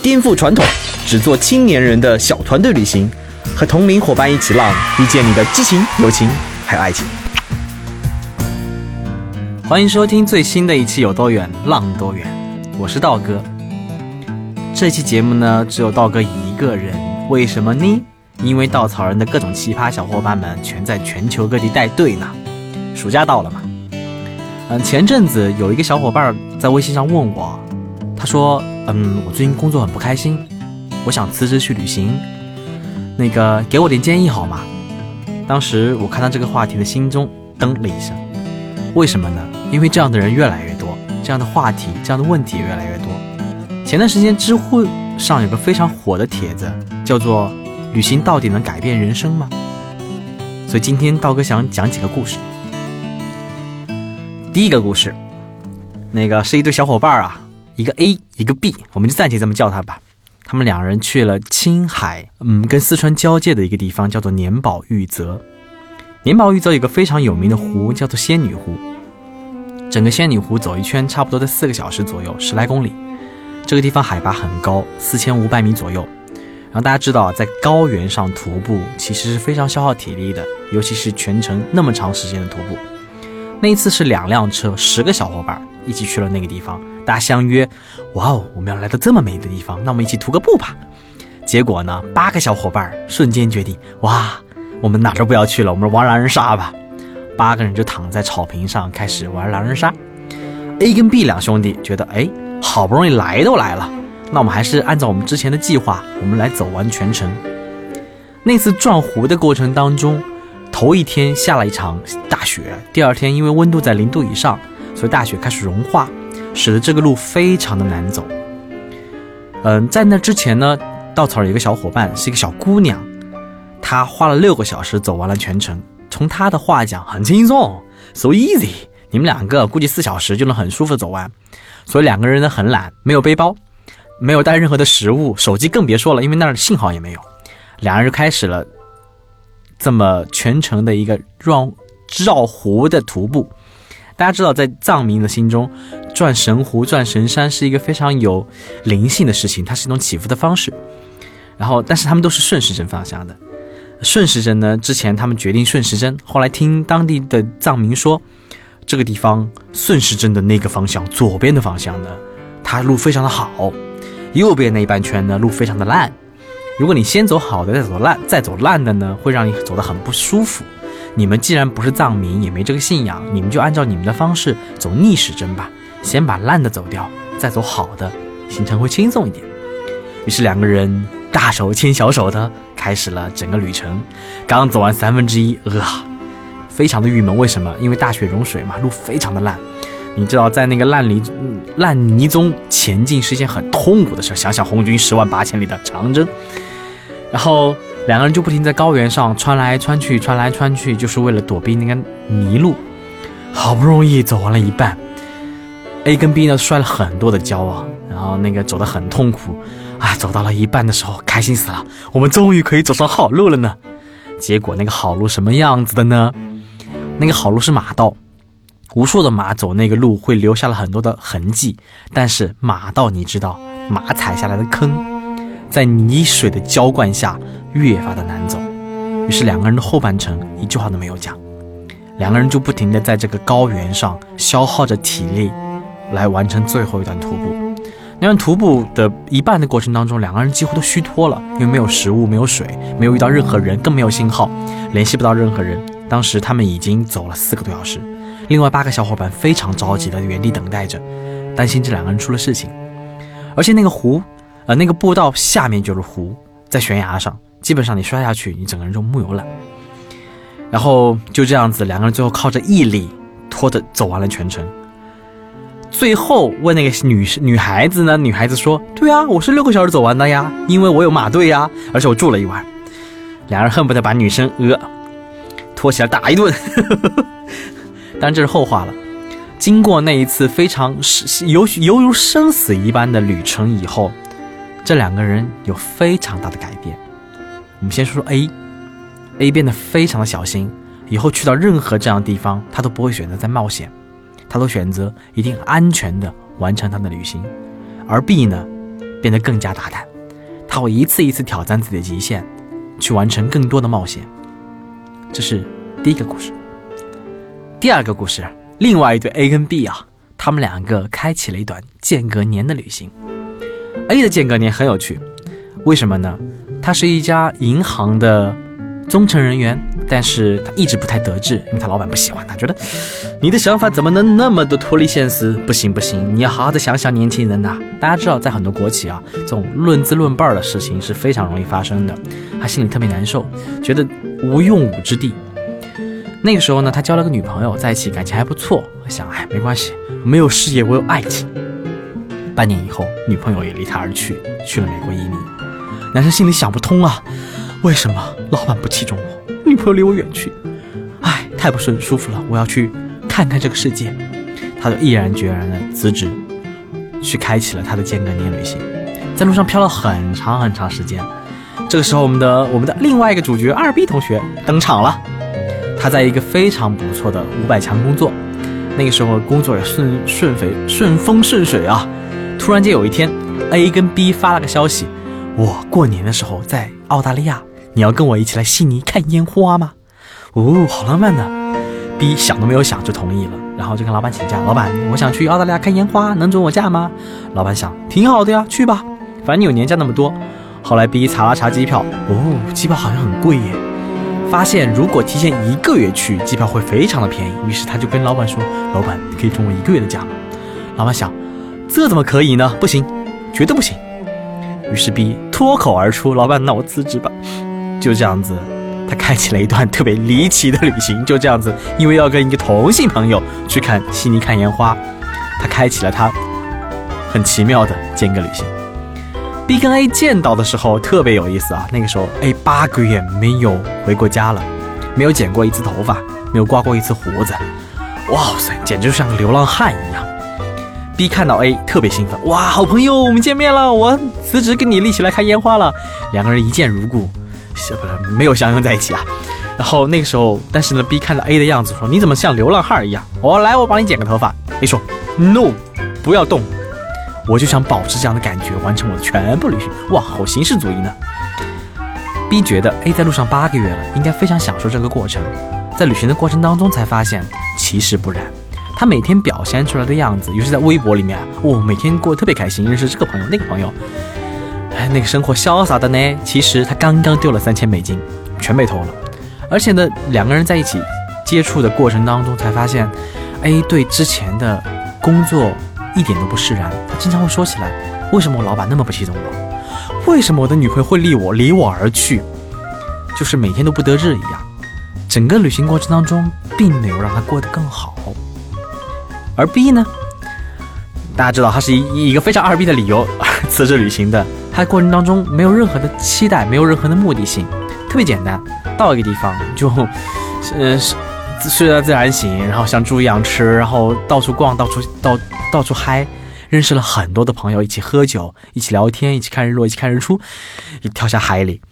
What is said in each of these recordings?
颠覆传统，只做青年人的小团队旅行，和同龄伙伴一起浪，遇见你的激情、友情还有爱情。欢迎收听最新的一期《有多远浪多远》，我是道哥。这期节目呢，只有道哥一个人，为什么呢？因为稻草人的各种奇葩小伙伴们全在全球各地带队呢。暑假到了嘛，嗯，前阵子有一个小伙伴在微信上问我，他说，嗯，我最近工作很不开心，我想辞职去旅行，那个给我点建议好吗？当时我看到这个话题的心中噔了一声，为什么呢？因为这样的人越来越多，这样的话题，这样的问题越来越多。前段时间知乎上有个非常火的帖子，叫做“旅行到底能改变人生吗？”所以今天道哥想讲几个故事。第一个故事，那个是一对小伙伴啊，一个 A，一个 B，我们就暂且这么叫他吧。他们两人去了青海，嗯，跟四川交界的一个地方，叫做年宝玉泽。年宝玉泽有个非常有名的湖，叫做仙女湖。整个仙女湖走一圈，差不多在四个小时左右，十来公里。这个地方海拔很高，四千五百米左右。然后大家知道，在高原上徒步其实是非常消耗体力的，尤其是全程那么长时间的徒步。那一次是两辆车，十个小伙伴一起去了那个地方，大家相约，哇哦，我们要来到这么美的地方，那我们一起徒个步吧。结果呢，八个小伙伴瞬间决定，哇，我们哪都不要去了，我们玩狼人杀吧。八个人就躺在草坪上开始玩狼人杀。A 跟 B 两兄弟觉得，哎，好不容易来都来了，那我们还是按照我们之前的计划，我们来走完全程。那次转湖的过程当中。头一天下了一场大雪，第二天因为温度在零度以上，所以大雪开始融化，使得这个路非常的难走。嗯，在那之前呢，稻草有一个小伙伴是一个小姑娘，她花了六个小时走完了全程。从她的话讲，很轻松，so easy。你们两个估计四小时就能很舒服走完。所以两个人呢很懒，没有背包，没有带任何的食物，手机更别说了，因为那儿信号也没有。两人就开始了。这么全程的一个绕绕湖的徒步，大家知道，在藏民的心中，转神湖、转神山是一个非常有灵性的事情，它是一种祈福的方式。然后，但是他们都是顺时针方向的。顺时针呢，之前他们决定顺时针，后来听当地的藏民说，这个地方顺时针的那个方向，左边的方向呢，它路非常的好，右边那一半圈呢，路非常的烂。如果你先走好的，再走烂，再走烂的呢，会让你走得很不舒服。你们既然不是藏民，也没这个信仰，你们就按照你们的方式走逆时针吧，先把烂的走掉，再走好的，行程会轻松一点。于是两个人大手牵小手的开始了整个旅程。刚走完三分之一，呃，非常的郁闷。为什么？因为大雪融水嘛，路非常的烂。你知道，在那个烂泥烂泥中前进是一件很痛苦的事。想想红军十万八千里的长征。然后两个人就不停在高原上穿来穿去，穿来穿去，就是为了躲避那个泥路。好不容易走完了一半，A 跟 B 呢摔了很多的跤啊，然后那个走得很痛苦啊。走到了一半的时候，开心死了，我们终于可以走上好路了呢。结果那个好路什么样子的呢？那个好路是马道，无数的马走那个路会留下了很多的痕迹，但是马道你知道，马踩下来的坑。在泥水的浇灌下，越发的难走。于是两个人的后半程一句话都没有讲，两个人就不停的在这个高原上消耗着体力，来完成最后一段徒步。那段徒步的一半的过程当中，两个人几乎都虚脱了，因为没有食物，没有水，没有遇到任何人，更没有信号，联系不到任何人。当时他们已经走了四个多小时，另外八个小伙伴非常着急的原地等待着，担心这两个人出了事情，而且那个湖。呃那个步道下面就是湖，在悬崖上，基本上你摔下去，你整个人就木有了。然后就这样子，两个人最后靠着毅力拖着走完了全程。最后问那个女女孩子呢？女孩子说：“对啊，我是六个小时走完的呀，因为我有马队呀，而且我住了一晚。”两人恨不得把女生呃拖起来打一顿。当然这是后话了。经过那一次非常是犹犹如生死一般的旅程以后，这两个人有非常大的改变。我们先说说 A，A 变得非常的小心，以后去到任何这样的地方，他都不会选择再冒险，他都选择一定安全的完成他的旅行。而 B 呢，变得更加大胆，他会一次一次挑战自己的极限，去完成更多的冒险。这是第一个故事。第二个故事。另外一对 A 跟 B 啊，他们两个开启了一段间隔年的旅行。A 的间隔年很有趣，为什么呢？他是一家银行的中层人员，但是他一直不太得志，因为他老板不喜欢他，觉得你的想法怎么能那么的脱离现实？不行不行，你要好好的想想年轻人呐。大家知道，在很多国企啊，这种论资论辈儿的事情是非常容易发生的，他心里特别难受，觉得无用武之地。那个时候呢，他交了个女朋友，在一起感情还不错。想，哎，没关系，没有事业，我有爱情。半年以后，女朋友也离他而去，去了美国移民。男生心里想不通啊，为什么老板不器重我，女朋友离我远去？哎，太不顺舒服了，我要去看看这个世界。他就毅然决然的辞职，去开启了他的间隔年旅行，在路上飘了很长很长时间。这个时候，我们的我们的另外一个主角二 B 同学登场了。他在一个非常不错的五百强工作，那个时候工作也顺顺肥顺风顺水啊。突然间有一天，A 跟 B 发了个消息：我过年的时候在澳大利亚，你要跟我一起来悉尼看烟花吗？哦，好浪漫呢。B 想都没有想就同意了，然后就跟老板请假：老板，我想去澳大利亚看烟花，能准我假吗？老板想，挺好的呀，去吧，反正你有年假那么多。后来 B 查了查机票，哦，机票好像很贵耶。发现如果提前一个月去，机票会非常的便宜。于是他就跟老板说：“老板，你可以准我一个月的假吗？”老板想：“这怎么可以呢？不行，绝对不行。”于是 B 脱口而出：“老板，那我辞职吧。”就这样子，他开启了一段特别离奇的旅行。就这样子，因为要跟一个同性朋友去看悉尼看烟花，他开启了他很奇妙的间隔旅行。B 跟 A 见到的时候特别有意思啊，那个时候 A 八个月没有回过家了，没有剪过一次头发，没有刮过一次胡子，哇塞，简直就像个流浪汉一样。B 看到 A 特别兴奋，哇，好朋友，我们见面了，我辞职跟你一起来看烟花了。两个人一见如故，不是没有相拥在一起啊。然后那个时候，但是呢，B 看到 A 的样子说：“你怎么像流浪汉一样？”我来，我帮你剪个头发。A 说：“No，不要动。”我就想保持这样的感觉，完成我的全部旅行。哇，好形式主义呢。B 觉得 A 在路上八个月了，应该非常享受这个过程。在旅行的过程当中，才发现其实不然。他每天表现出来的样子，尤其在微博里面，哦，每天过得特别开心，认识这个朋友那个朋友，哎，那个生活潇洒的呢。其实他刚刚丢了三千美金，全被偷了。而且呢，两个人在一起接触的过程当中，才发现 A 对之前的工作。一点都不释然，他经常会说起来：为什么我老板那么不器重我？为什么我的女朋友会离我离我而去？就是每天都不得志一样。整个旅行过程当中，并没有让他过得更好。而 B 呢？大家知道，他是以一个非常二逼的理由 辞职旅行的。他过程当中没有任何的期待，没有任何的目的性，特别简单，到一个地方就，呃，睡到自然醒，然后像猪一样吃，然后到处逛，到处到。到处嗨，认识了很多的朋友，一起喝酒，一起聊天，一起看日落，一起看日出，一跳下海里。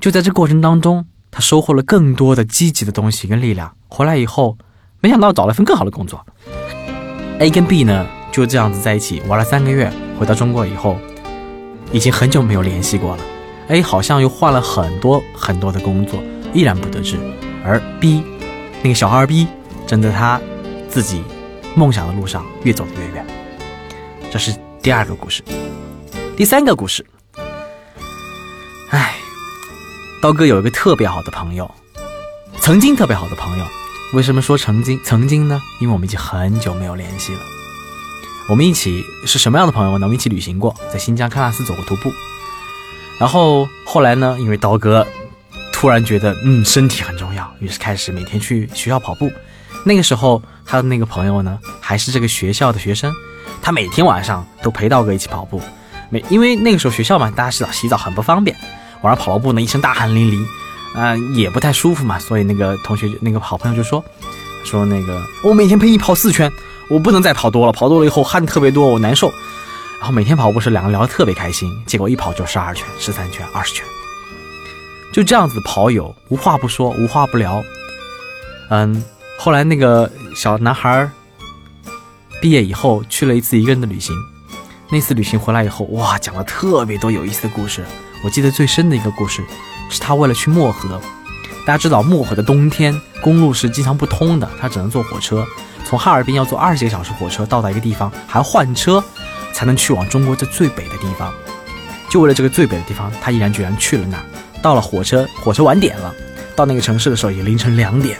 就在这过程当中，他收获了更多的积极的东西跟力量。回来以后，没想到找了份更好的工作。A 跟 B 呢，就这样子在一起玩了三个月。回到中国以后，已经很久没有联系过了。A 好像又换了很多很多的工作，依然不得志。而 B，那个小二 B，正在他自己。梦想的路上越走越远，这是第二个故事。第三个故事，哎，刀哥有一个特别好的朋友，曾经特别好的朋友。为什么说曾经曾经呢？因为我们已经很久没有联系了。我们一起是什么样的朋友呢？我们一起旅行过，在新疆喀纳斯走过徒步。然后后来呢？因为刀哥突然觉得，嗯，身体很重要，于是开始每天去学校跑步。那个时候，他的那个朋友呢，还是这个学校的学生，他每天晚上都陪刀哥一起跑步。每因为那个时候学校嘛，大家洗澡洗澡很不方便，晚上跑了步呢，一身大汗淋漓，嗯、也不太舒服嘛，所以那个同学那个好朋友就说说那个我每天陪你跑四圈，我不能再跑多了，跑多了以后汗特别多，我难受。然后每天跑步时两个聊得特别开心，结果一跑就十二圈、十三圈、二十圈，就这样子跑友无话不说，无话不聊。嗯，后来那个小男孩毕业以后去了一次一个人的旅行，那次旅行回来以后，哇，讲了特别多有意思的故事。我记得最深的一个故事是他为了去漠河，大家知道漠河的冬天公路是经常不通的，他只能坐火车，从哈尔滨要坐二十几个小时火车到达一个地方，还要换车才能去往中国这最北的地方。就为了这个最北的地方，他毅然决然去了那儿。到了火车，火车晚点了，到那个城市的时候也凌晨两点。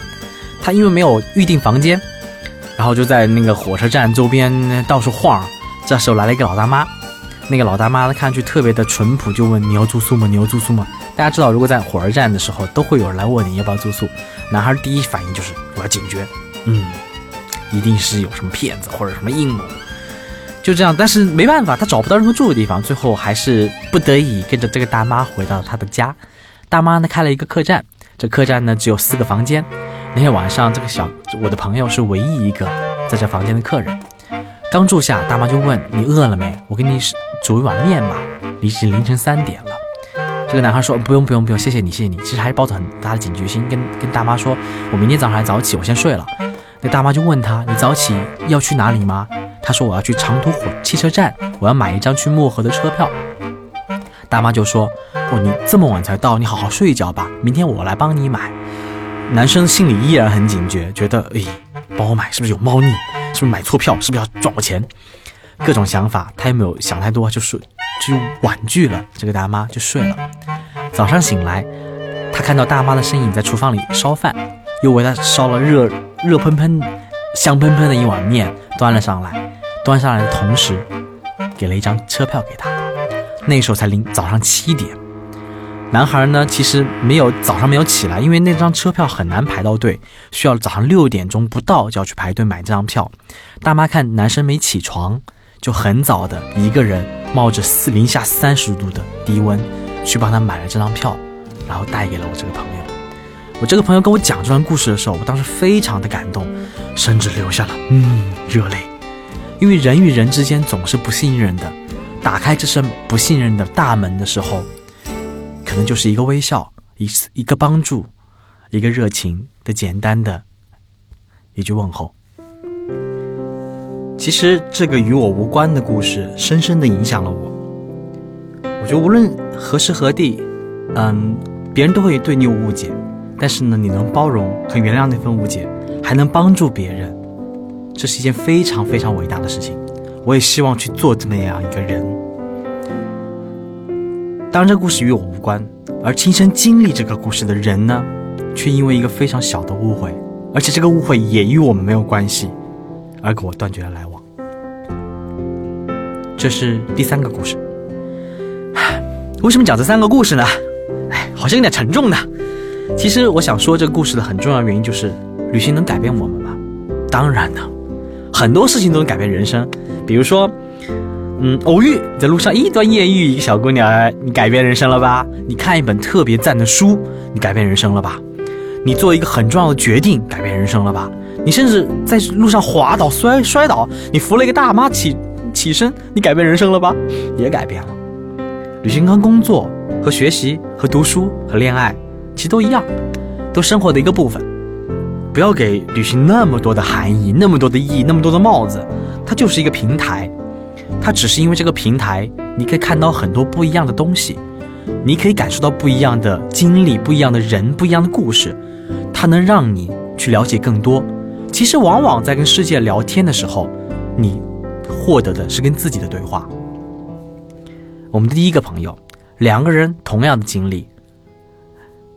他因为没有预定房间，然后就在那个火车站周边到处晃。这时候来了一个老大妈，那个老大妈呢看上去特别的淳朴，就问你要住宿吗？你要住宿吗？大家知道，如果在火车站的时候，都会有人来问你要不要住宿。男孩第一反应就是我要警觉，嗯，一定是有什么骗子或者什么阴谋。就这样，但是没办法，他找不到任何住的地方，最后还是不得已跟着这个大妈回到了他的家。大妈呢开了一个客栈，这客栈呢只有四个房间。那天晚上，这个小我的朋友是唯一一个在这房间的客人。刚住下，大妈就问你饿了没？我给你煮一碗面吧。已经凌晨三点了。这个男孩说不用不用不用，谢谢你谢谢你。其实还是抱着很大的警觉心，跟跟大妈说，我明天早上还早起，我先睡了。那大妈就问他，你早起要去哪里吗？他说我要去长途火汽车站，我要买一张去漠河的车票。大妈就说，哦，你这么晚才到，你好好睡一觉吧，明天我来帮你买。男生心里依然很警觉，觉得，哎，帮我买是不是有猫腻？是不是买错票？是不是要赚我钱？各种想法，他也没有想太多，就睡，就婉拒了这个大妈，就睡了。早上醒来，他看到大妈的身影在厨房里烧饭，又为他烧了热热喷喷、香喷喷的一碗面，端了上来。端上来的同时，给了一张车票给他。那时候才临早上七点。男孩呢，其实没有早上没有起来，因为那张车票很难排到队，需要早上六点钟不到就要去排队买这张票。大妈看男生没起床，就很早的一个人冒着四零下三十度的低温去帮他买了这张票，然后带给了我这个朋友。我这个朋友跟我讲这段故事的时候，我当时非常的感动，甚至流下了嗯热泪，因为人与人之间总是不信任的，打开这扇不信任的大门的时候。可能就是一个微笑，一次一个帮助，一个热情的简单的一句问候。其实这个与我无关的故事，深深的影响了我。我觉得无论何时何地，嗯，别人都会对你有误解，但是呢，你能包容和原谅那份误解，还能帮助别人，这是一件非常非常伟大的事情。我也希望去做这么样一个人。当然，这个故事与我无关，而亲身经历这个故事的人呢，却因为一个非常小的误会，而且这个误会也与我们没有关系，而跟我断绝了来往。这是第三个故事。为什么讲这三个故事呢？哎，好像有点沉重呢。其实我想说这个故事的很重要原因就是，旅行能改变我们吗？当然呢，很多事情都能改变人生，比如说。嗯，偶遇在路上一段艳遇，一个小姑娘，你改变人生了吧？你看一本特别赞的书，你改变人生了吧？你做一个很重要的决定，改变人生了吧？你甚至在路上滑倒摔摔倒，你扶了一个大妈起起身，你改变人生了吧？也改变了。旅行跟工作和学习和读书和恋爱其实都一样，都生活的一个部分。不要给旅行那么多的含义，那么多的意义，那么多的帽子，它就是一个平台。它只是因为这个平台，你可以看到很多不一样的东西，你可以感受到不一样的经历、不一样的人、不一样的故事，它能让你去了解更多。其实，往往在跟世界聊天的时候，你获得的是跟自己的对话。我们的第一个朋友，两个人同样的经历，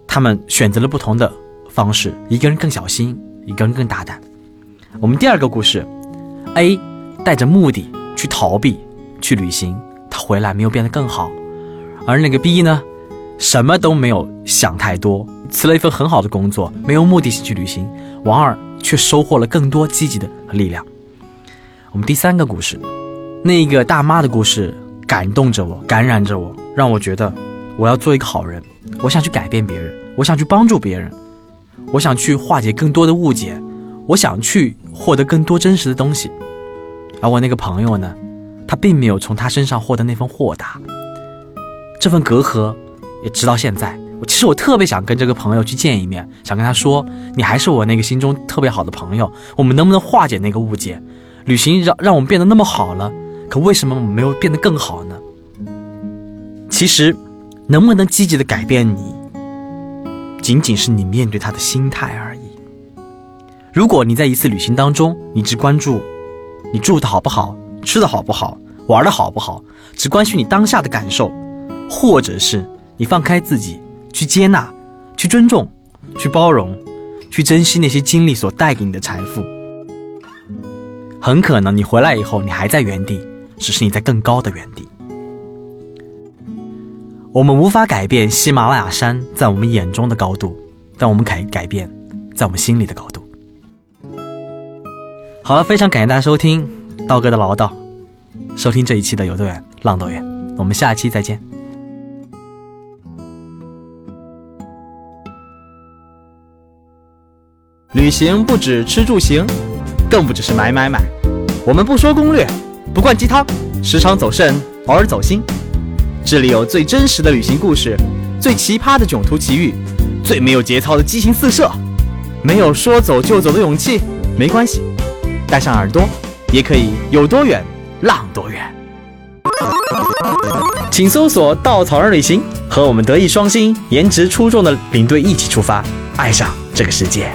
他们选择了不同的方式，一个人更小心，一个人更大胆。我们第二个故事，A 带着目的。去逃避，去旅行，他回来没有变得更好，而那个 B 呢，什么都没有想太多，辞了一份很好的工作，没有目的性去旅行，王二却收获了更多积极的力量。我们第三个故事，那个大妈的故事感动着我，感染着我，让我觉得我要做一个好人，我想去改变别人，我想去帮助别人，我想去化解更多的误解，我想去获得更多真实的东西。而我那个朋友呢，他并没有从他身上获得那份豁达，这份隔阂也直到现在。我其实我特别想跟这个朋友去见一面，想跟他说，你还是我那个心中特别好的朋友，我们能不能化解那个误解？旅行让让我们变得那么好了，可为什么我们没有变得更好呢？其实，能不能积极的改变你，仅仅是你面对他的心态而已。如果你在一次旅行当中，你只关注你住的好不好，吃的好不好，玩的好不好，只关心你当下的感受，或者是你放开自己。去接纳，去尊重，去包容，去珍惜那些经历所带给你的财富。很可能你回来以后，你还在原地，只是你在更高的原地。我们无法改变喜马拉雅山在我们眼中的高度，但我们可以改变在我们心里的高度。好了，非常感谢大家收听道哥的唠叨，收听这一期的有多远浪多远，我们下期再见。旅行不止吃住行，更不只是买买买。我们不说攻略，不灌鸡汤，时常走肾，偶尔走心。这里有最真实的旅行故事，最奇葩的囧途奇遇，最没有节操的激情四射。没有说走就走的勇气，没关系，带上耳朵，也可以有多远浪多远。请搜索“稻草人旅行”，和我们德艺双馨、颜值出众的领队一起出发，爱上这个世界。